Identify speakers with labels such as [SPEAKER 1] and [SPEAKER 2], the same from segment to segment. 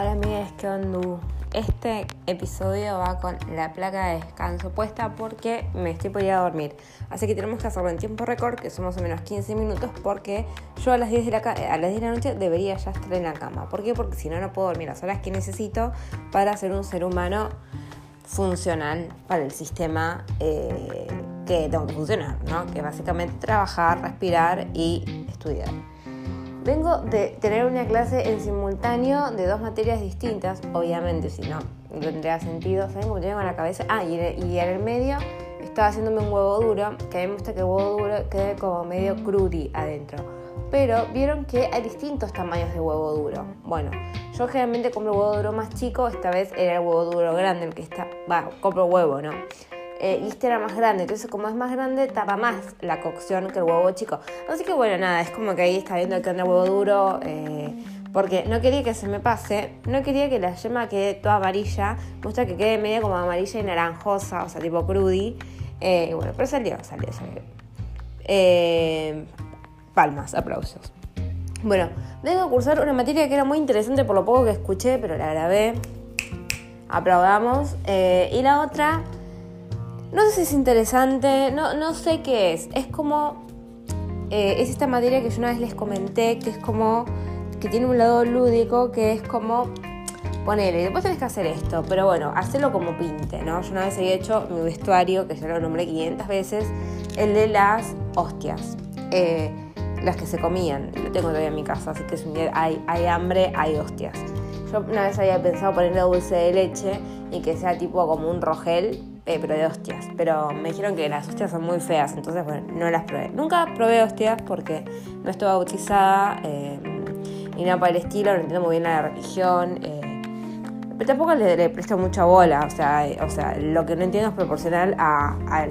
[SPEAKER 1] Hola amigos, ¿qué onda? Este episodio va con la placa de descanso puesta porque me estoy por ir a dormir. Así que tenemos que hacerlo en tiempo récord, que son más o menos 15 minutos, porque yo a las 10 de la, a las 10 de la noche debería ya estar en la cama. ¿Por qué? Porque si no, no puedo dormir las horas que necesito para ser un ser humano funcional para el sistema eh, que tengo que funcionar, ¿no? Que básicamente trabajar, respirar y estudiar. Vengo de tener una clase en simultáneo de dos materias distintas, obviamente, si no, tendría sentido. ¿Saben cómo tengo en la cabeza? Ah, y en, el, medio estaba haciéndome un huevo duro, que a mí me gusta que el huevo duro quede como medio crudy adentro. Pero vieron que hay distintos tamaños de huevo duro. Bueno, yo generalmente compro huevo duro más chico, esta vez era el huevo duro grande el que está. Va, compro huevo, ¿no? Eh, y este era más grande. Entonces, como es más grande, tapa más la cocción que el huevo chico. Así que bueno, nada, es como que ahí está viendo que anda el huevo duro. Eh, porque no quería que se me pase, no quería que la yema quede toda amarilla, me gusta que quede media como amarilla y naranjosa, o sea, tipo crudi. Eh, bueno, pero salió, salió, salió. Eh, palmas, aplausos. Bueno, vengo a cursar una materia que era muy interesante por lo poco que escuché, pero la grabé. Aplaudamos. y la otra no sé si es interesante, no, no sé qué es. Es como. Eh, es esta materia que yo una vez les comenté, que es como. que tiene un lado lúdico, que es como. Ponele, después tenés que hacer esto, pero bueno, hacerlo como pinte, ¿no? Yo una vez había hecho mi vestuario, que ya lo nombré 500 veces, el de las hostias. Eh, las que se comían, lo tengo todavía en mi casa, así que si un día hay, hay hambre, hay hostias. Yo una vez había pensado ponerle dulce de leche y que sea tipo como un rogel, eh, pero de hostias. Pero me dijeron que las hostias son muy feas, entonces bueno, no las probé. Nunca probé hostias porque no estoy bautizada eh, ni nada para el estilo, no entiendo muy bien la religión. Eh, pero tampoco le, presto mucha bola, o sea, o sea, lo que no entiendo es proporcional a, a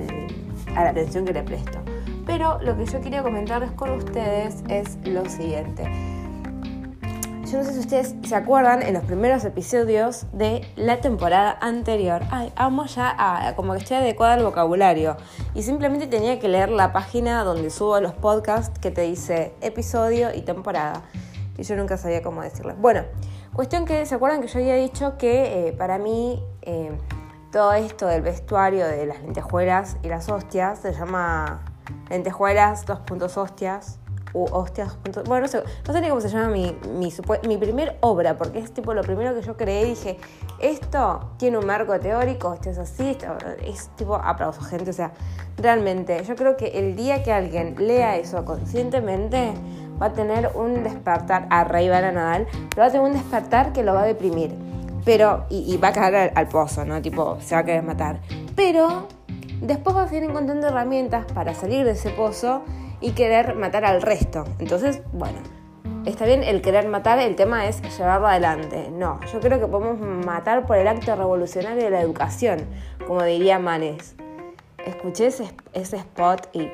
[SPEAKER 1] la atención que le presto. Pero lo que yo quería comentarles con ustedes es lo siguiente. Yo no sé si ustedes se acuerdan en los primeros episodios de la temporada anterior. Ay, amo ya a, como que estoy adecuada al vocabulario. Y simplemente tenía que leer la página donde subo los podcasts que te dice episodio y temporada. Y yo nunca sabía cómo decirlo. Bueno, cuestión que se acuerdan que yo había dicho que eh, para mí eh, todo esto del vestuario de las lentejuelas y las hostias se llama lentejuelas, dos puntos hostias hostias. Bueno, no sé, no sé ni cómo se llama mi, mi, mi primer obra, porque es tipo lo primero que yo creé y dije, esto tiene un marco teórico, esto es así, esto es tipo aplauso, gente. O sea, realmente, yo creo que el día que alguien lea eso conscientemente, va a tener un despertar, a Rey a Nadal, pero va a tener un despertar que lo va a deprimir. Pero, y, va a caer al, al, pozo, ¿no? Tipo, se va a querer matar. Pero después va a seguir encontrando herramientas para salir de ese pozo y querer matar al resto. Entonces, bueno, está bien el querer matar, el tema es llevarlo adelante. No, yo creo que podemos matar por el acto revolucionario de la educación, como diría Manes. Escuché ese, spot y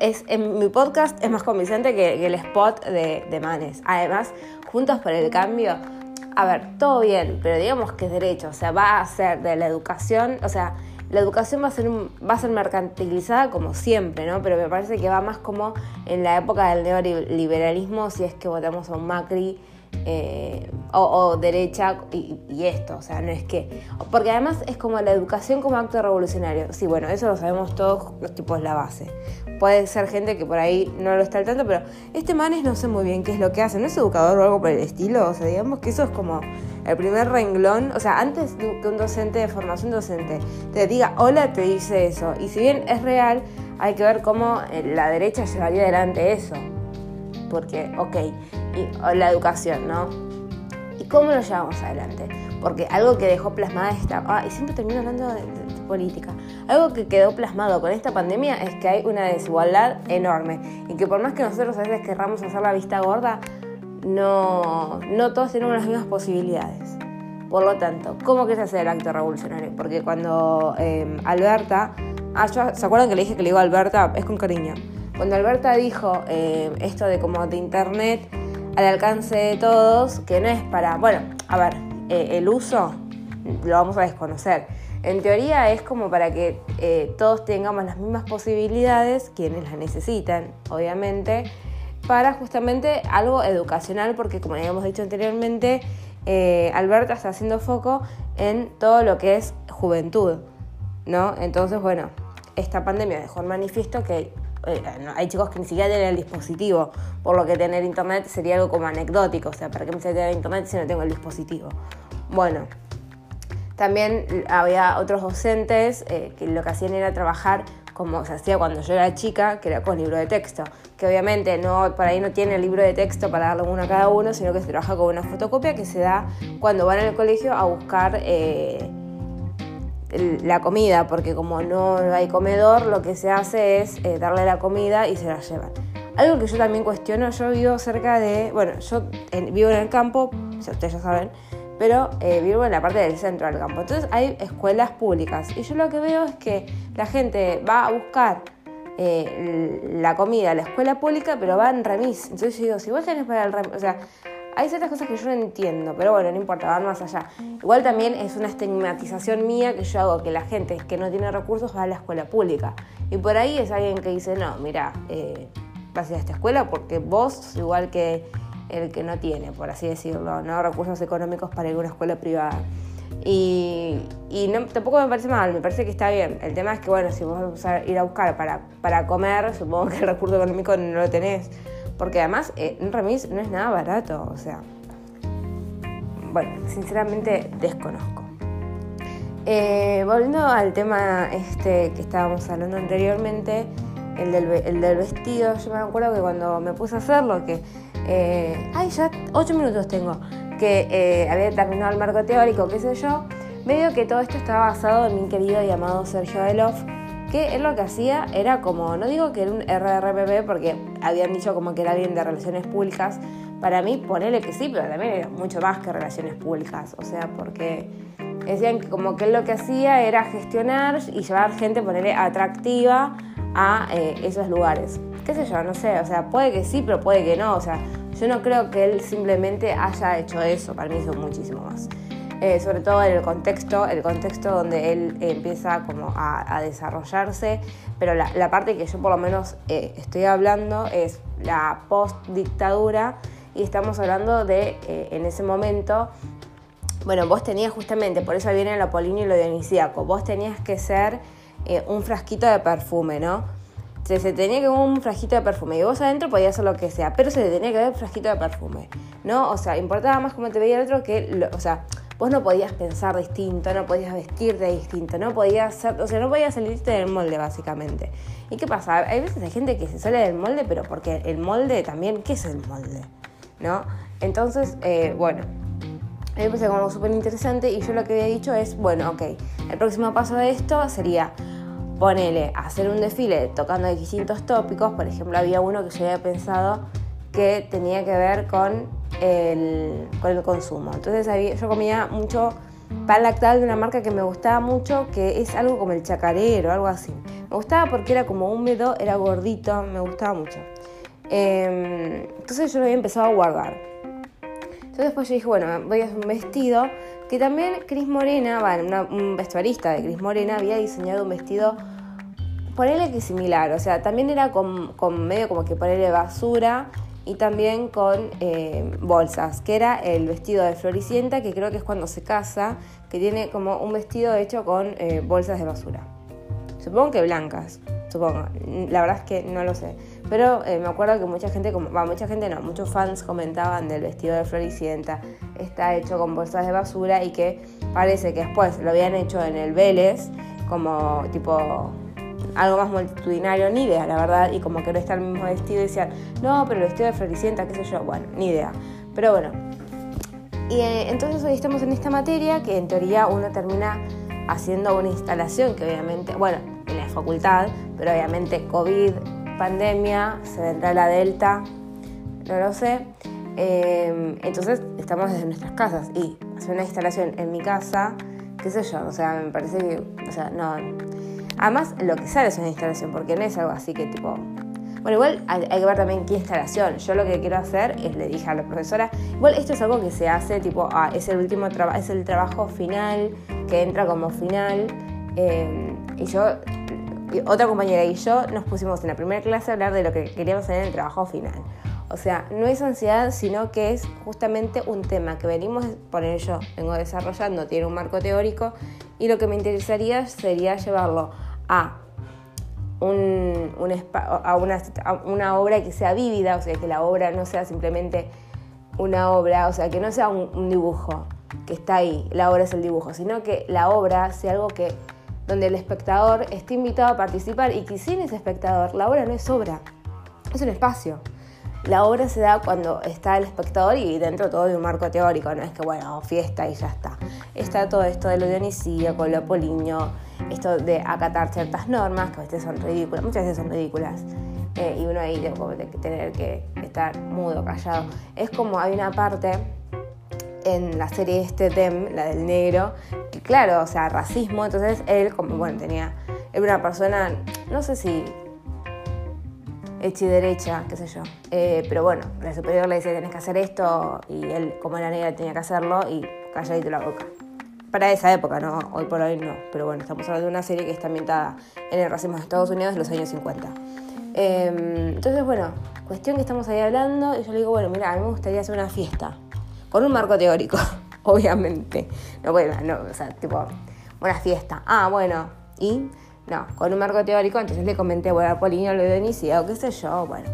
[SPEAKER 1] es, en mi podcast es más convincente que, el spot de, de, Manes. Además, Juntos por el Cambio, a ver, todo bien, pero digamos que es derecho, o sea, va a ser de la educación, o sea, la educación va a ser, va a ser mercantilizada como siempre, ¿no? Pero me parece que va más como en la época del neoliberalismo, si es que votamos a un Macri eh, o, derecha y, esto, o sea, no es que... Porque además es como la educación como acto revolucionario. Sí, bueno, eso lo sabemos todos, los tipos la base. Puede ser gente que por ahí no lo está al tanto, pero este Manes no sé muy bien qué es lo que hace, ¿no es educador o algo por el estilo? O sea, digamos que eso es como el primer renglón, o sea, antes que un docente de formación docente te diga hola, te dice eso. Y si bien es real, hay que ver cómo eh, la derecha llevaría adelante eso. Porque, ok, y, la educación, ¿no? ¿Y cómo lo llevamos adelante? Porque algo que dejó plasmada esta... Ah, y siempre termino hablando de, política. Algo que quedó plasmado con esta pandemia es que hay una desigualdad enorme. Y que por más que nosotros a veces querramos hacer la vista gorda, no, no todos tenemos las mismas posibilidades. Por lo tanto, ¿cómo quieres hacer el acto revolucionario? Porque cuando em, Alberta, ah, ¿se acuerdan que le dije que le digo a Alberta? Es con cariño. Cuando Alberta dijo em, esto de como de internet al alcance de todos, que no es para, bueno, a ver, eh, el uso lo vamos a desconocer. En teoría es como para que eh, todos tengamos las mismas posibilidades, quienes las necesitan, obviamente, para justamente algo educacional, porque como habíamos dicho anteriormente, eh, Alberto está haciendo foco en todo lo que es juventud, ¿no? Entonces, bueno, esta pandemia dejó en manifiesto que eh, hay chicos que ni siquiera tienen el dispositivo, por lo que tener internet sería algo como anecdótico, o sea, ¿para qué me tener internet si no tengo el dispositivo? Bueno, también había otros docentes eh, que lo que hacían era trabajar como se hacía cuando yo era chica, que era con libro de texto, que obviamente no, por ahí no tiene el libro de texto para darle uno a cada uno, sino que se trabaja con una fotocopia que se da cuando van al colegio a buscar eh, la comida, porque como no hay comedor, lo que se hace es eh, darle la comida y se la llevan. Algo que yo también cuestiono, yo vivo cerca de, bueno, yo vivo en el campo, ustedes ya saben, pero eh, vivo en la parte del centro del campo. Entonces hay escuelas públicas y yo lo que veo es que la gente va a buscar eh, la comida a la escuela pública, pero va en remis. Entonces yo digo, si vos tenés para el remis, o sea, hay ciertas cosas que yo no entiendo, pero bueno, no importa, van más allá. Igual también es una estigmatización mía que yo hago que la gente que no tiene recursos va a la escuela pública. Y por ahí es alguien que dice, no, mira, eh, vas a ir a esta escuela porque vos, igual que el que no tiene, por así decirlo, ¿no? recursos económicos para ir a una escuela privada. Y, tampoco me parece mal, me parece que está bien. El tema es que, bueno, si vos vas a ir a buscar para, para comer, supongo que el recurso económico no lo tenés. Porque además, eh, un remis no es nada barato, o sea. Bueno, sinceramente desconozco. Eh, volviendo al tema este que estábamos hablando anteriormente, el del, el del, vestido, yo me acuerdo que cuando me puse a hacerlo, que eh, ay, ya ocho minutos tengo, que eh, había terminado el marco teórico, qué sé yo, medio que todo esto estaba basado en mi querido y amado Sergio Adelov, que él lo que hacía era como, no digo que era un RRPP porque habían dicho como que era alguien de relaciones públicas, para mí ponele que sí, pero también era mucho más que relaciones públicas, o sea, porque decían que como que él lo que hacía era gestionar y llevar gente, ponerle atractiva a eh, esos lugares qué sé yo, no sé, o sea, puede que sí, pero puede que no, o sea, yo no creo que él simplemente haya hecho eso, para mí hizo muchísimo más. Eh, sobre todo en el contexto, el contexto donde él empieza como a, desarrollarse, pero la, parte que yo por lo menos eh, estoy hablando es la post-dictadura y estamos hablando de, eh, en ese momento, bueno, vos tenías justamente, por eso viene lo políneo y lo dionisíaco, vos tenías que ser un frasquito de perfume, ¿no? Se, tenía que ver un frasquito de perfume y vos adentro podías hacer lo que sea, pero se tenía que ver un frasquito de perfume, ¿no? O sea, importaba más cómo te veía el otro que, o sea, vos no podías pensar distinto, no podías vestirte distinto, no podías ser, o sea, no podías salirte del molde básicamente. ¿Y qué pasa? Hay veces hay gente que se sale del molde, pero porque el molde también, ¿qué es el molde? ¿No? Entonces, eh, bueno, a mí me parece como súper interesante y yo lo que había dicho es, bueno, ok, el próximo paso de esto sería ponele, hacer un desfile tocando distintos tópicos, por ejemplo, había uno que yo había pensado que tenía que ver con el, con el consumo. Entonces yo comía mucho pan lactal de una marca que me gustaba mucho, que es algo como el chacarero, algo así. Me gustaba porque era como húmedo, era gordito, me gustaba mucho. Em, entonces yo lo había empezado a guardar. Entonces después yo dije, bueno, voy a hacer un vestido que también Cris Morena, bueno, un vestuarista de Cris Morena había diseñado un vestido, ponele que similar, o sea, también era con, medio como que ponerle basura y también con eh, bolsas, que era el vestido de Floricienta, que creo que es cuando se casa, que tiene como un vestido hecho con eh, bolsas de basura. Supongo que blancas, supongo, la verdad es que no lo sé. Pero eh, me acuerdo que mucha gente, como, mucha gente no, muchos fans comentaban del vestido de Floricienta, está hecho con bolsas de basura y que parece que después lo habían hecho en el Vélez, como tipo algo más multitudinario, ni idea, la verdad, y como que no está el mismo vestido y decían, no, pero el vestido de Floricienta, qué sé yo, bueno, ni idea. Pero bueno, y eh, entonces hoy estamos en esta materia que en teoría uno termina haciendo una instalación que obviamente, bueno, en la facultad, pero obviamente COVID pandemia, se vendrá la Delta, no lo sé. Em, entonces estamos desde nuestras casas y hacer una instalación en mi casa, qué sé yo, o sea, me parece que, o sea, no. Además, lo que sale es una instalación, porque no es algo así que tipo. Bueno, igual hay, que ver también qué instalación. Yo lo que quiero hacer es, le dije a la profesora, igual esto es algo que se hace, tipo, ah, es el último trabajo, es el trabajo final, que entra como final. Em, y yo otra compañera y yo nos pusimos en la primera clase a hablar de lo que queríamos hacer en el trabajo final. O sea, no es ansiedad, sino que es justamente un tema que venimos, por ello vengo desarrollando, tiene un marco teórico y lo que me interesaría sería llevarlo a, un, a, una, a una obra que sea vívida, o sea, que la obra no sea simplemente una obra, o sea, que no sea un, dibujo que está ahí, la obra es el dibujo, sino que la obra sea algo que donde el espectador esté invitado a participar y que sin ese espectador la obra no es obra, es un espacio. La obra se da cuando está el espectador y dentro todo de un marco teórico, no es que bueno, fiesta y ya está. Está todo esto de lo dionisíaco, lo apolíneo, esto de acatar ciertas normas que a veces son ridículas, muchas veces son ridículas. Eh, y uno ahí tiene que tener que estar mudo, callado. Es como hay una parte en la serie este Dem, la del negro, que claro, o sea, racismo, entonces él como, bueno, tenía, era una persona, no sé si hecha y derecha, qué sé yo, eh, pero bueno, la superior le decía, tenés que hacer esto, y él como era negra tenía que hacerlo, y calladito la boca. Para esa época, ¿no? Hoy por hoy no, pero bueno, estamos hablando de una serie que está ambientada en el racismo de Estados Unidos de los años 50. Em, entonces, bueno, cuestión que estamos ahí hablando y yo le digo, bueno, mira, a mí me gustaría hacer una fiesta, con un marco teórico, obviamente. No, bueno, no, o sea, tipo, una fiesta. Ah, bueno, y no, con un marco teórico, entonces le comenté, bueno, a Polinio de inicio, qué sé yo, bueno.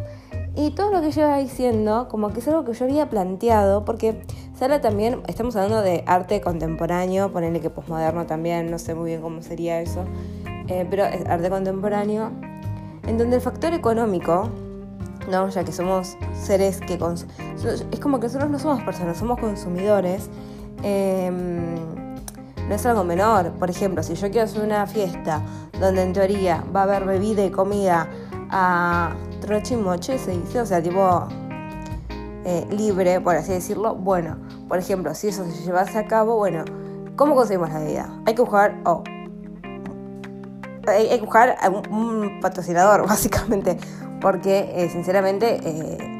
[SPEAKER 1] Y todo lo que yo iba diciendo, como que es algo que yo había planteado, porque Sara también, estamos hablando de arte contemporáneo, ponerle que posmoderno también, no sé muy bien cómo sería eso, eh, pero es arte contemporáneo en donde el factor económico, ¿no? ya que somos seres que... Es como que nosotros no somos personas, somos consumidores. Em, no es algo menor. Por ejemplo, si yo quiero hacer una fiesta donde en teoría va a haber bebida y comida a trochimoche, se dice, o sea, tipo eh, libre, por así decirlo, bueno, por ejemplo, si eso se llevase a cabo, bueno, ¿cómo conseguimos la bebida? Hay que buscar, oh, hay, que buscar un, patrocinador, básicamente, porque eh, sinceramente eh,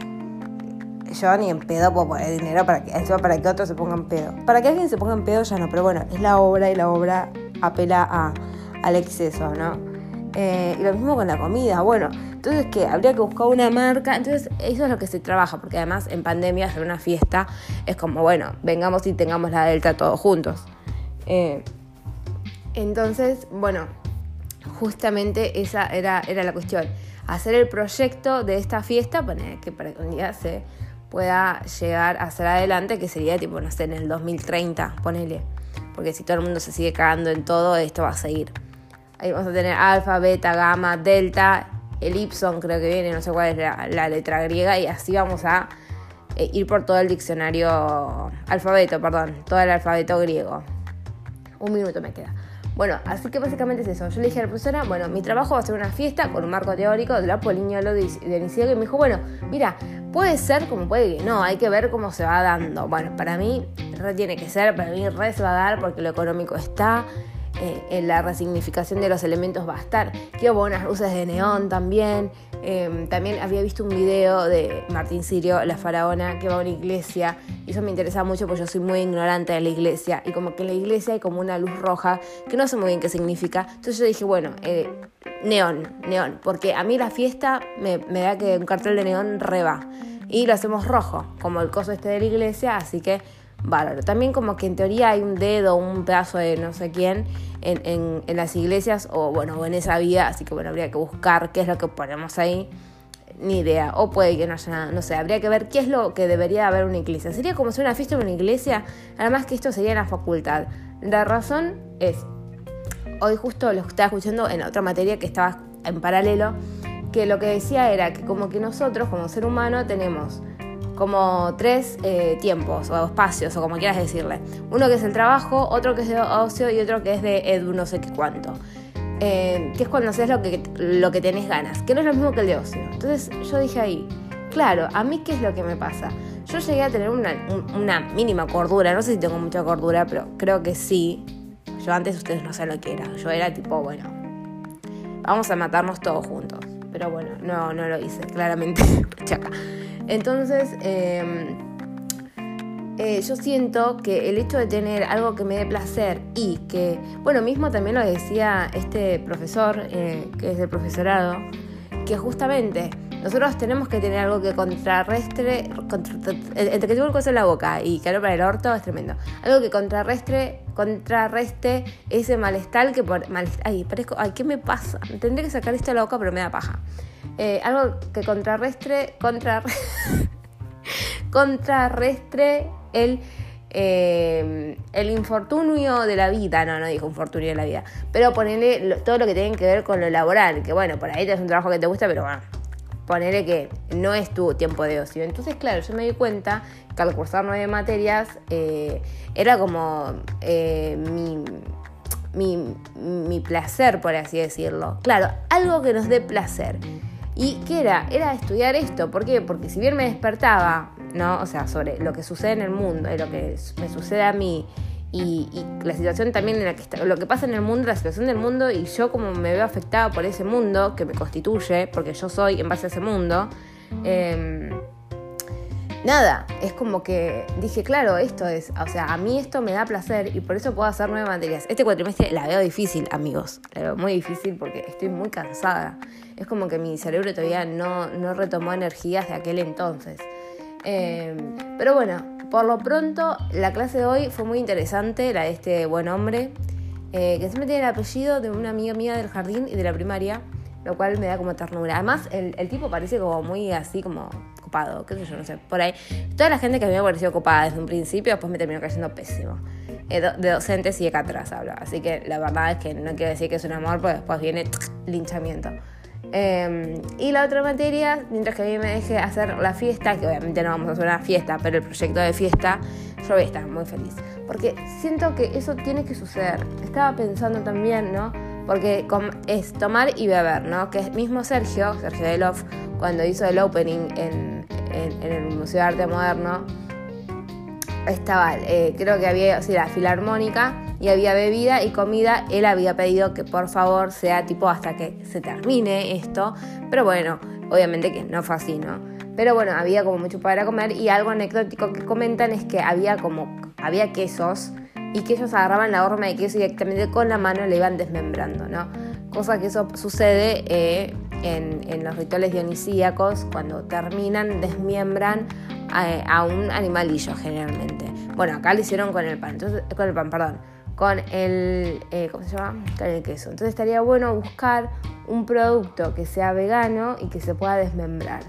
[SPEAKER 1] yo ni en pedo puedo poner dinero para que, para que otros se pongan pedo. Para que alguien se ponga en pedo ya no, pero bueno, es la obra y la obra apela a, al exceso, ¿no? Eh, y lo mismo con la comida, bueno, entonces que habría que buscar una marca, entonces eso es lo que se trabaja, porque además en pandemia hacer una fiesta es como, bueno, vengamos y tengamos la delta todos juntos. entonces, bueno, justamente esa era, era la cuestión. Hacer el proyecto de esta fiesta para que para que un día se pueda llegar a hacer adelante, que sería tipo, no sé, en el 2030, ponele. Porque si todo el mundo se sigue cagando en todo, esto va a seguir. Ahí vamos a tener alfa, beta, gamma, delta, el ipson creo que viene, no sé cuál es la, letra griega, y así vamos a eh, ir por todo el diccionario, alfabeto, perdón, todo el alfabeto griego. Un minuto me queda. Bueno, así que básicamente es eso. Yo le dije a la profesora, bueno, mi trabajo va a ser una fiesta con un marco teórico de la poliñolo de inicio que me dijo, bueno, mira, puede ser como puede que no, hay que ver cómo se va dando. Bueno, para mí re tiene que ser, para mí re se va a dar porque lo económico está, eh, en la resignificación de los elementos va a estar. Quiero buenas luces de neón también. Em, también había visto un video de Martín Sirio, la faraona, que va a una iglesia. Y eso me interesa mucho porque yo soy muy ignorante de la iglesia. Y como que en la iglesia hay como una luz roja que no sé muy bien qué significa. Entonces yo dije, bueno, eh, neón, neón. Porque a mí la fiesta me, me da que un cartel de neón reba. Y lo hacemos rojo, como el coso este de la iglesia. Así que bárbaro. También como que en teoría hay un dedo, un pedazo de no sé quién en, en, las iglesias o bueno, en esa vía, así que bueno, habría que buscar qué es lo que ponemos ahí. Ni idea, o puede que no haya nada, no sé, habría que ver qué es lo que debería haber una iglesia. Sería como si una fiesta en una iglesia, además que esto sería en la facultad. La razón es, hoy justo lo estaba escuchando en otra materia que estaba en paralelo, que lo que decía era que como que nosotros como ser humano tenemos como tres eh, tiempos o espacios, o como quieras decirle. Uno que es el trabajo, otro que es de ocio y otro que es de edu no sé qué cuánto. Eh, que es cuando haces lo que, lo que tenés ganas, que no es lo mismo que el de ocio. Entonces yo dije ahí, claro, a mí qué es lo que me pasa. Yo llegué a tener una, una mínima cordura, no sé si tengo mucha cordura, pero creo que sí. Yo antes ustedes no saben lo que era. Yo era tipo, bueno, vamos a matarnos todos juntos. Pero bueno, no, no lo hice, claramente. Chaca. Entonces, em, eh, yo siento que el hecho de tener algo que me dé placer y que, bueno, mismo también lo decía este profesor, eh, que es del profesorado, que justamente nosotros tenemos que tener algo que contrarrestre, entre que tengo el coso en la boca y caro para el orto es tremendo, algo que contrarrestre, contrarreste ese malestar que por... ay, parezco, ay, ¿qué me pasa? Tendré que sacar esto de la boca pero me da paja. Eh, algo que contrarrestre, contra, contrarrestre el eh, el infortunio de la vida, no, no dijo infortunio de la vida, pero ponerle todo lo que tiene que ver con lo laboral, que bueno, por ahí es un trabajo que te gusta, pero bueno, ponerle que no es tu tiempo de ocio. Entonces, claro, yo me di cuenta que al cursar nueve materias eh, era como mi, mi, mi placer, por así decirlo. Claro, algo que nos dé placer. ¿Y qué era? Era estudiar esto. ¿Por qué? Porque si bien me despertaba, ¿no? O sea, sobre lo que sucede en el mundo, lo que me sucede a mí y, la situación también en la que está, lo que pasa en el mundo, la situación del mundo y yo como me veo afectada por ese mundo que me constituye, porque yo soy en base a ese mundo. Em, nada, es como que dije, claro, esto es, o sea, a mí esto me da placer y por eso puedo hacer nueve materias. Este cuatrimestre la veo difícil, amigos, la veo muy difícil porque estoy muy cansada. Es como que mi cerebro todavía no, no retomó energías de aquel entonces. Em, pero bueno, por lo pronto la clase de hoy fue muy interesante, la de este buen hombre, eh, que siempre tiene el apellido de una amiga mía del jardín y de la primaria, lo cual me da como ternura. Además, el, tipo parece como muy así, como copado, qué sé yo, no sé, por ahí. Toda la gente que a mí me pareció copada desde un principio, después me terminó cayendo pésimo. Eh, de docentes y de atrás hablo. Así que la verdad es que no quiero decir que es un amor, porque después viene linchamiento. Em, y la otra materia, mientras que a mí me deje hacer la fiesta, que obviamente no vamos a hacer una fiesta, pero el proyecto de fiesta, yo voy a estar muy feliz. Porque siento que eso tiene que suceder. Estaba pensando también, ¿no? Porque es tomar y beber, ¿no? Que mismo Sergio, Sergio Delof, cuando hizo el opening en, el Museo de Arte Moderno, estaba, eh, creo que había, o sea, la filarmónica y había bebida y comida. Él había pedido que por favor sea tipo hasta que se termine esto. Pero bueno, obviamente que no fue así, ¿no? Pero bueno, había como mucho para comer y algo anecdótico que comentan es que había como, había quesos y que ellos agarraban la horma de queso y directamente con la mano le iban desmembrando, ¿no? Cosa que eso sucede eh, en, los rituales dionisíacos, cuando terminan, desmiembran a, eh, a, un animalillo generalmente. Bueno, acá lo hicieron con el pan, entonces, con el pan, perdón con el, eh, ¿cómo se llama? Con el queso. Entonces estaría bueno buscar un producto que sea vegano y que se pueda desmembrar.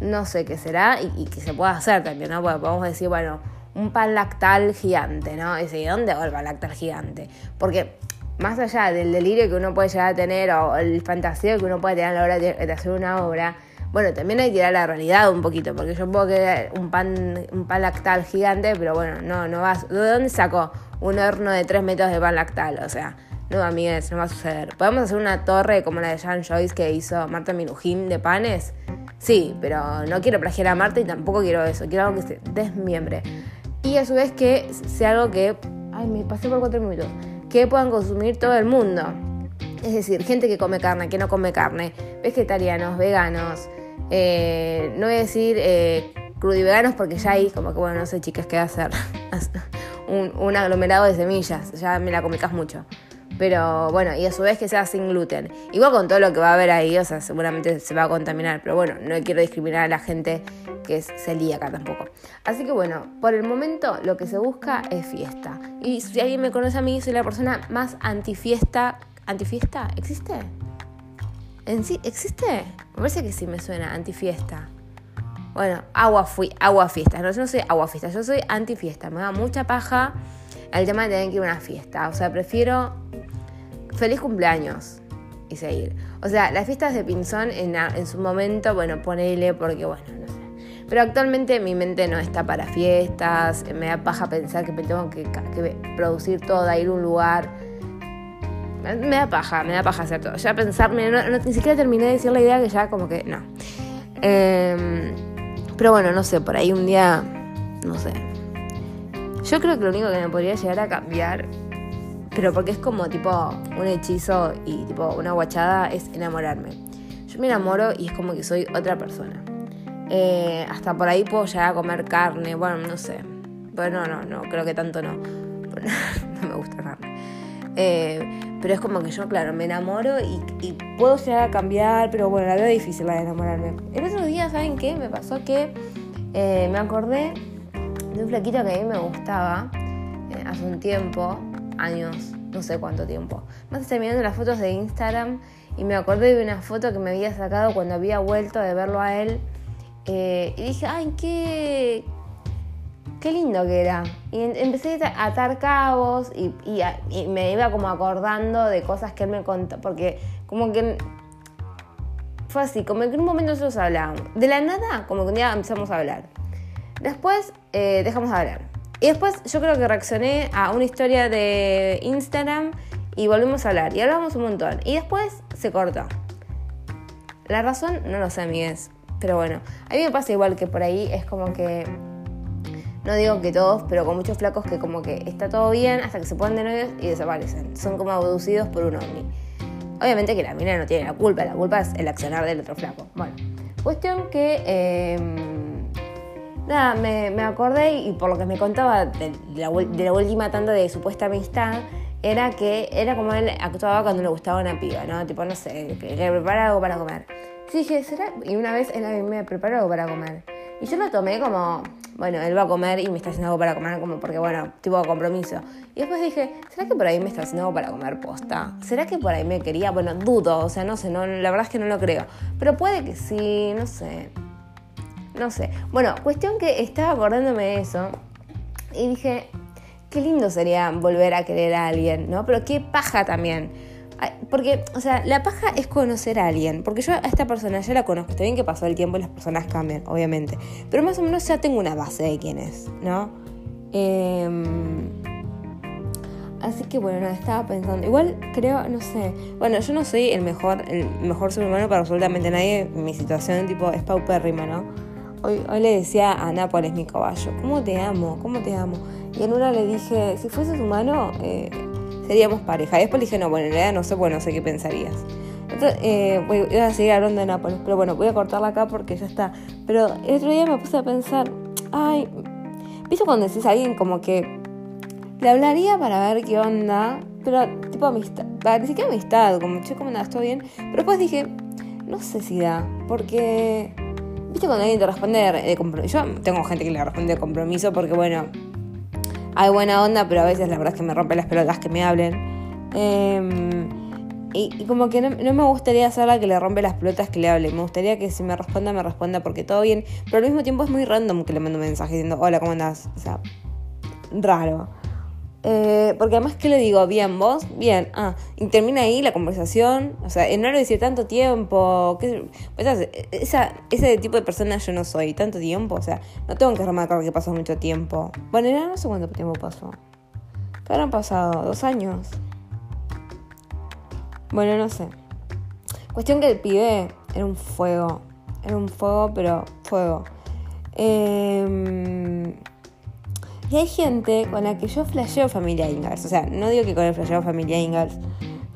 [SPEAKER 1] No sé qué será y, que se pueda hacer también, ¿no? Porque podemos decir, bueno, un pan lactal gigante, ¿no? Y ¿de dónde va el pan lactal gigante? Porque más allá del delirio que uno puede llegar a tener o el fantasía que uno puede tener a la hora de hacer una obra, bueno, también hay que ir a la realidad un poquito, porque yo puedo querer un pan, un pan lactal gigante, pero bueno, no, no va. ¿De dónde sacó un horno de 3 metros de pan lactal? O sea, no, amigas, no va a suceder. ¿Podemos hacer una torre como la de Jan Joyce que hizo Marta Minujín de panes? Sí, pero no quiero plagiar a Marta y tampoco quiero eso. Quiero algo que se desmiembre. Y a su vez que sea algo que. Ay, me pasé por 4 minutos. Que puedan consumir todo el mundo. Es decir, gente que come carne, que no come carne, vegetarianos, veganos, eh, no voy a decir eh, crudiveganos porque ya hay como que, bueno, no sé chicas qué hacer. un, aglomerado de semillas, ya me la complicas mucho. Pero bueno, y a su vez que sea sin gluten. Igual con todo lo que va a haber ahí, o sea, seguramente se va a contaminar. Pero bueno, no quiero discriminar a la gente que es celíaca tampoco. Así que bueno, por el momento lo que se busca es fiesta. Y si alguien me conoce a mí, soy la persona más antifiesta. ¿Antifiesta? ¿Existe? ¿En sí existe? Me parece que sí me suena, antifiesta. Bueno, agua, fui, agua fiesta. No, yo no soy agua fiesta, yo soy antifiesta. Me da mucha paja el tema de tener que ir a una fiesta. O sea, prefiero feliz cumpleaños y seguir. O sea, las fiestas de Pinzón en, en su momento, bueno, ponele porque, bueno, no sé. Pero actualmente mi mente no está para fiestas, me da paja pensar que tengo que, producir todo, ir a un lugar me da paja, me da paja hacer todo. Ya pensarme, ni siquiera terminé de decir la idea que ya como que no. Em, pero bueno, no sé, por ahí un día, no sé. Yo creo que lo único que me podría llegar a cambiar, pero porque es como tipo un hechizo y tipo una guachada, es enamorarme. Yo me enamoro y es como que soy otra persona. Eh, hasta por ahí puedo llegar a comer carne, bueno, no sé. Pero no, no, no, creo que tanto no. no me gusta carne. Eh, pero es como que yo, claro, me enamoro y, puedo llegar a cambiar, pero bueno, la veo difícil la de enamorarme. El otro día, ¿saben qué? Me pasó que eh, me acordé de un flaquito que a mí me gustaba hace un tiempo, años, no sé cuánto tiempo. Más estoy mirando las fotos de Instagram y me acordé de una foto que me había sacado cuando había vuelto de verlo a él. y dije, ay, qué, qué lindo que era. Y empecé a atar cabos y, me iba como acordando de cosas que él me contó, porque como que fue así, como que en un momento nosotros hablábamos. De la nada, como que un día empezamos a hablar. Después eh, dejamos de hablar. Y después yo creo que reaccioné a una historia de Instagram y volvimos a hablar. Y hablamos un montón. Y después se cortó. La razón no lo sé, amigues. Pero bueno, a mí me pasa igual que por ahí es como que no digo que todos, pero con muchos flacos que como que está todo bien hasta que se ponen de novios y desaparecen. Son como abducidos por un ovni. Obviamente que la mina no tiene la culpa, la culpa es el accionar del otro flaco. Bueno, cuestión que... Em, nada, me, acordé y por lo que me contaba de, la, última tanda de supuesta amistad, era que era como él actuaba cuando le gustaba una piba, ¿no? Tipo, no sé, que le prepara algo para comer. Dije, ¿será? Y una vez él a mí me preparó algo para comer. Y yo lo tomé como, bueno, él va a comer y me está haciendo algo para comer, como porque, bueno, tipo compromiso. Y después dije, ¿será que por ahí me está haciendo algo para comer posta? ¿Será que por ahí me quería? Bueno, dudo, o sea, no sé, no, la verdad es que no lo creo. Pero puede que sí, no sé. No sé. Bueno, cuestión que estaba acordándome de eso y dije, qué lindo sería volver a querer a alguien, ¿no? Pero qué paja también. Porque, o sea, la paja es conocer a alguien. Porque yo a esta persona ya la conozco. Está bien que pasó el tiempo y las personas cambian, obviamente. Pero más o menos ya tengo una base de quién es, ¿no? Em, así que bueno, estaba pensando. Igual creo, no sé. Bueno, yo no soy el mejor, el mejor ser humano para absolutamente nadie. Mi situación tipo es paupérrima, ¿no? Hoy, le decía a Nápoles, mi caballo, ¿cómo te amo? ¿Cómo te amo? Y en una le dije, si fueses humano, eh, seríamos pareja. Y después le dije, no, bueno, en realidad no sé, bueno, no sé qué pensarías. Entonces, eh, voy, a seguir hablando de Nápoles, pero bueno, voy a cortarla acá porque ya está. Pero el otro día me puse a pensar, ay, ¿viste cuando decís a alguien como que le hablaría para ver qué onda? Pero tipo amistad, ni siquiera amistad, como, che, ¿cómo nada, ¿Estoy bien? Pero después dije, no sé si da, porque, ¿viste cuando alguien te responde de compromiso? Yo tengo gente que le responde de compromiso porque, bueno, hay buena onda, pero a veces la verdad es que me rompe las pelotas que me hablen. Em, y, como que no, me gustaría ser la que le rompe las pelotas que le hable. Me gustaría que si me responda, me responda porque todo bien. Pero al mismo tiempo es muy random que le mando un mensaje diciendo, hola, ¿cómo andás? O sea, raro. Eh, porque además, ¿qué le digo? Bien, vos, bien, ah, y termina ahí la conversación, o sea, no le decir tanto tiempo, ¿qué? Pues, ese tipo de persona yo no soy, tanto tiempo, o sea, no tengo que remarcar que pasó mucho tiempo. Bueno, no sé cuánto tiempo pasó, pero han pasado dos años. Bueno, no sé. Cuestión que el pibe era un fuego, era un fuego, pero fuego. Eh, y hay gente con la que yo flasheo familia Ingalls. O sea, no digo que con el flasheo familia Ingalls,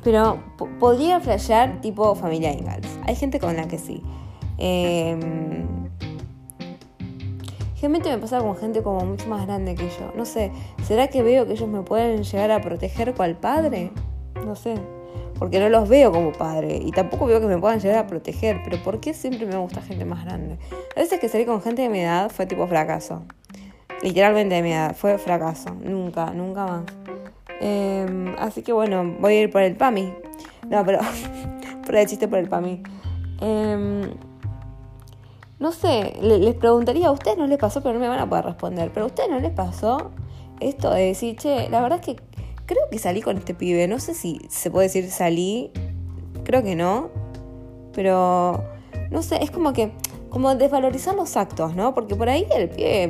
[SPEAKER 1] pero podría flashear tipo familia Ingalls. Hay gente con la que sí. Eh, me pasa con gente como mucho más grande que yo. No sé, ¿será que veo que ellos me pueden llegar a proteger cual padre? No sé. Porque no los veo como padre. Y tampoco veo que me puedan llegar a proteger. Pero ¿por qué siempre me gusta gente más grande? A veces que salí con gente de mi edad fue tipo fracaso literalmente de mi edad, fue fracaso, nunca, nunca más. Em, así que bueno, voy a ir por el PAMI. No, pero por el chiste por el PAMI. Em, no sé, les preguntaría, a ustedes no les pasó, pero no me van a poder responder, pero a ustedes no les pasó esto de decir, che, la verdad es que creo que salí con este pibe, no sé si se puede decir salí, creo que no, pero no sé, es como que como desvalorizar los actos, ¿no? Porque por ahí el pie,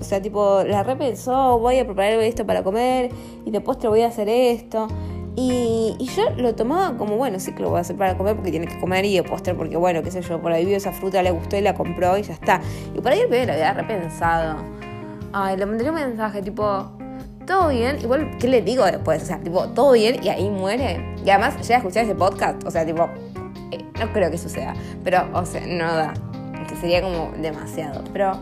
[SPEAKER 1] o sea, tipo, la repensó, voy a preparar esto para comer y de postre voy a hacer esto. Y, yo lo tomaba como, bueno, sí que lo voy a hacer para comer porque tiene que comer y de postre porque, bueno, qué sé yo, por ahí vio esa fruta, le gustó y la compró y ya está. Y por ahí el pibe lo había repensado. Ay, le mandaría un mensaje tipo, todo bien, igual, ¿qué le digo después? O sea, tipo, todo bien y ahí muere. Y además, ya escuché ese podcast, o sea, tipo, eh, no creo que suceda, pero, o sea, no da sería como demasiado. Pero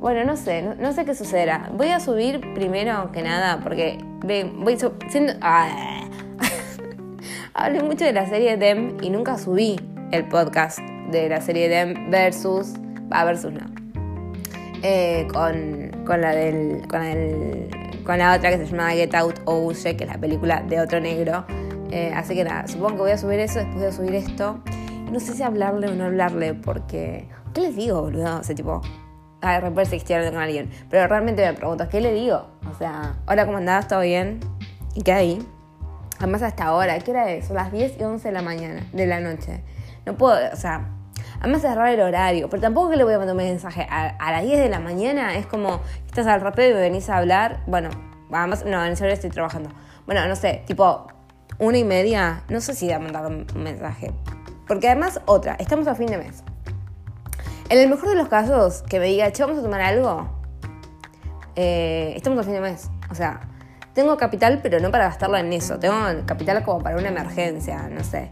[SPEAKER 1] bueno, no sé, no, sé qué sucederá. Voy a subir primero que nada, porque voy siendo... Ah, hablé mucho de la serie Dem y nunca subí el podcast de la serie Dem versus... Va, versus no. Eh, con, con, la del, con, el, con la otra que se llama Get Out o Use, que es la película de otro negro. Eh, así que nada, supongo que voy a subir eso, después voy a subir esto. no sé si hablarle o no hablarle, porque... ¿Qué les digo, boludo? O sea, tipo, a estoy con alguien. Pero realmente me pregunto, ¿qué le digo? O sea, hola, ¿cómo andás? ¿Todo bien? ¿Y qué hay? Además hasta ahora, ¿qué hora es? Son las 10 y 11 de la mañana, de la noche. No puedo, o sea, además es raro el horario, pero tampoco que le voy a mandar un mensaje a, las 10 de la mañana, es como, estás al rapeo y me venís a hablar, bueno, además, no, en hora estoy trabajando. Bueno, no sé, tipo, una y media, no sé si voy a mandar un mensaje. Porque además, otra, estamos a fin de mes. En el mejor de los casos, que me diga, che, vamos a tomar algo, eh, estamos a fin de mes. O sea, tengo capital, pero no para gastarlo en eso. Tengo capital como para una emergencia, no sé.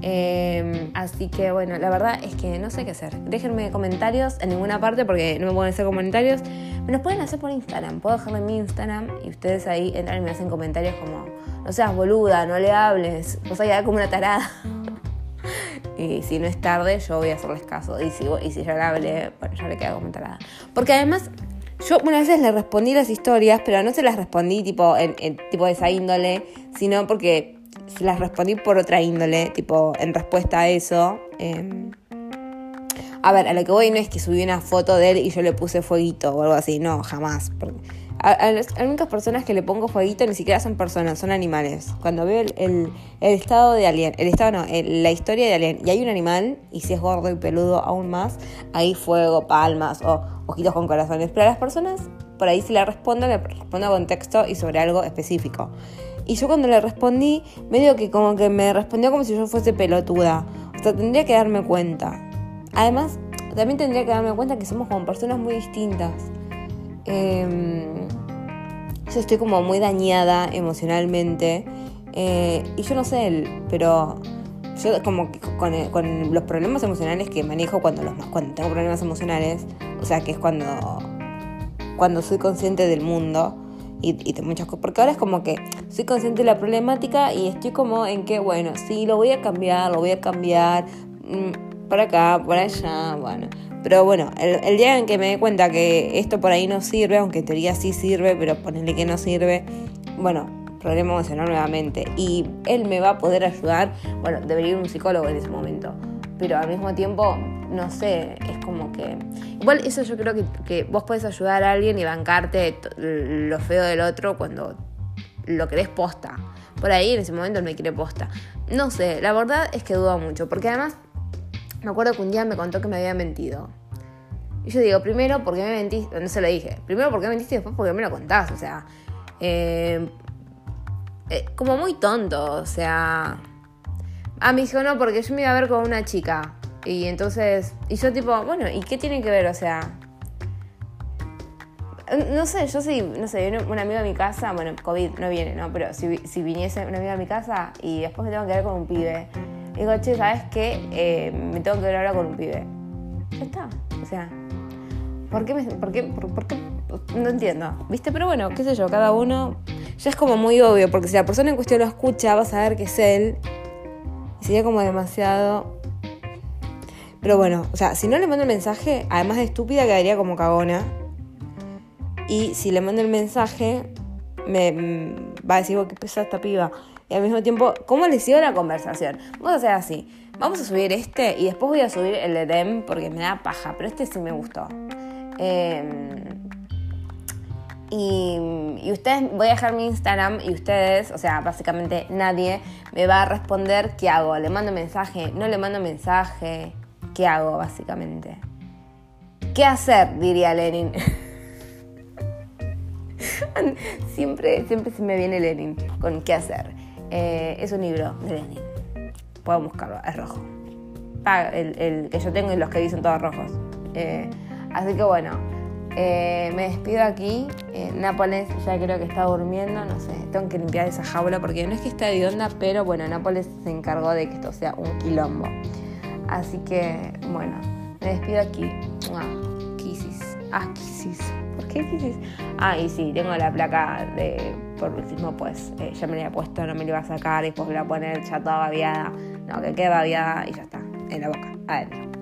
[SPEAKER 1] Em, así que bueno, la verdad es que no sé qué hacer. Déjenme comentarios en ninguna parte porque no me pueden hacer comentarios. Me los pueden hacer por Instagram. Puedo dejarlo en mi Instagram y ustedes ahí entran y me hacen comentarios como, no seas boluda, no le hables, o sea, ya como una tarada. Y si no es tarde, yo voy a hacerles caso. Y si, y si ya le hablé, bueno, ya le queda comentada. Porque además, yo una vez le respondí las historias, pero no se las respondí tipo en, tipo de esa índole, sino porque se las respondí por otra índole, tipo en respuesta a eso. Em, a ver, a lo que voy no es que subí una foto de él y yo le puse fueguito o algo así, no, jamás. A, las únicas personas que le pongo fueguito ni siquiera son personas, son animales. Cuando veo el, estado de Alien, el estado no, la historia de Alien, y hay un animal, y si es gordo y peludo aún más, ahí fuego, palmas o ojitos con corazones. Pero a las personas, por ahí si le respondo, le respondo con texto y sobre algo específico. Y yo cuando le respondí, medio que como que me respondió como si yo fuese pelotuda. O sea, tendría que darme cuenta. Además, también tendría que darme cuenta que somos como personas muy distintas. Eh, yo estoy como muy dañada emocionalmente. Eh, y yo no sé él, pero yo como con, con, los problemas emocionales que manejo cuando, los, cuando tengo problemas emocionales, o sea, que es cuando, cuando soy consciente del mundo y, de muchas cosas, porque ahora es como que soy consciente de la problemática y estoy como en que, bueno, sí, lo voy a cambiar, lo voy a cambiar, mm, por acá, por allá, bueno. Pero bueno, el, día en que me dé cuenta que esto por ahí no sirve, aunque en teoría sí sirve, pero ponerle que no sirve, bueno, problema emocional nuevamente. Y él me va a poder ayudar, bueno, debería ir un psicólogo en ese momento. Pero al mismo tiempo, no sé, es como que... Igual eso yo creo que, que vos puedes ayudar a alguien y bancarte lo feo del otro cuando lo querés posta. Por ahí en ese momento él me quiere posta. No sé, la verdad es que dudo mucho, porque además me acuerdo que un día me contó que me había mentido. Y yo digo, primero, ¿por qué me mentiste? No se lo dije. Primero, ¿por qué me mentiste? Y después, ¿por qué me lo contás? O sea, eh, eh, como muy tonto, o sea... Ah, me dijo, no, porque yo me iba a ver con una chica. Y entonces, y yo tipo, bueno, ¿y qué tiene que ver? O sea, no sé, yo sí, no sé, un amigo a mi casa, bueno, COVID no viene, ¿no? Pero si, si viniese un amigo a mi casa y después me tengo que ver con un pibe digo, che, ¿sabes qué? Eh, me tengo que ver ahora con un pibe. Ya está. O sea, ¿por qué, por, qué, por, qué? No entiendo. ¿Viste? Pero bueno, qué sé yo, cada uno. Ya es como muy obvio, porque si la persona en cuestión lo escucha, va a saber que es él. Y sería como demasiado. Pero bueno, o sea, si no le mando el mensaje, además de estúpida, quedaría como cagona. Y si le mando el mensaje, me mm, va a decir, oh, qué pesa esta piba y al mismo tiempo, ¿cómo les sigo la conversación? Vamos a hacer así. Vamos a subir este y después voy a subir el de porque me da paja, pero este sí me gustó. Em, y, y, ustedes, voy a dejar mi Instagram y ustedes, o sea, básicamente nadie me va a responder qué hago. ¿Le mando mensaje? ¿No le mando mensaje? ¿Qué hago, básicamente? ¿Qué hacer? Diría Lenin. siempre, siempre se me viene Lenin con qué hacer. Eh, es un libro de Lenin. Pueden buscarlo, es rojo. el, que yo tengo y los que dicen todos rojos. Eh, así que bueno, eh, me despido aquí. Nápoles ya creo que está durmiendo, no sé, tengo que limpiar esa jaula porque no es que esté de onda, pero bueno, Nápoles se encargó de que esto sea un quilombo. Así que bueno, me despido aquí. Kisses. Ah, ¿qué ¿Por Ah, y sí, tengo la placa de por último, pues eh, ya me la había puesto, no me la iba a sacar, después me la voy a poner ya toda babiada. No, que quede babiada y ya está, en la boca, adentro.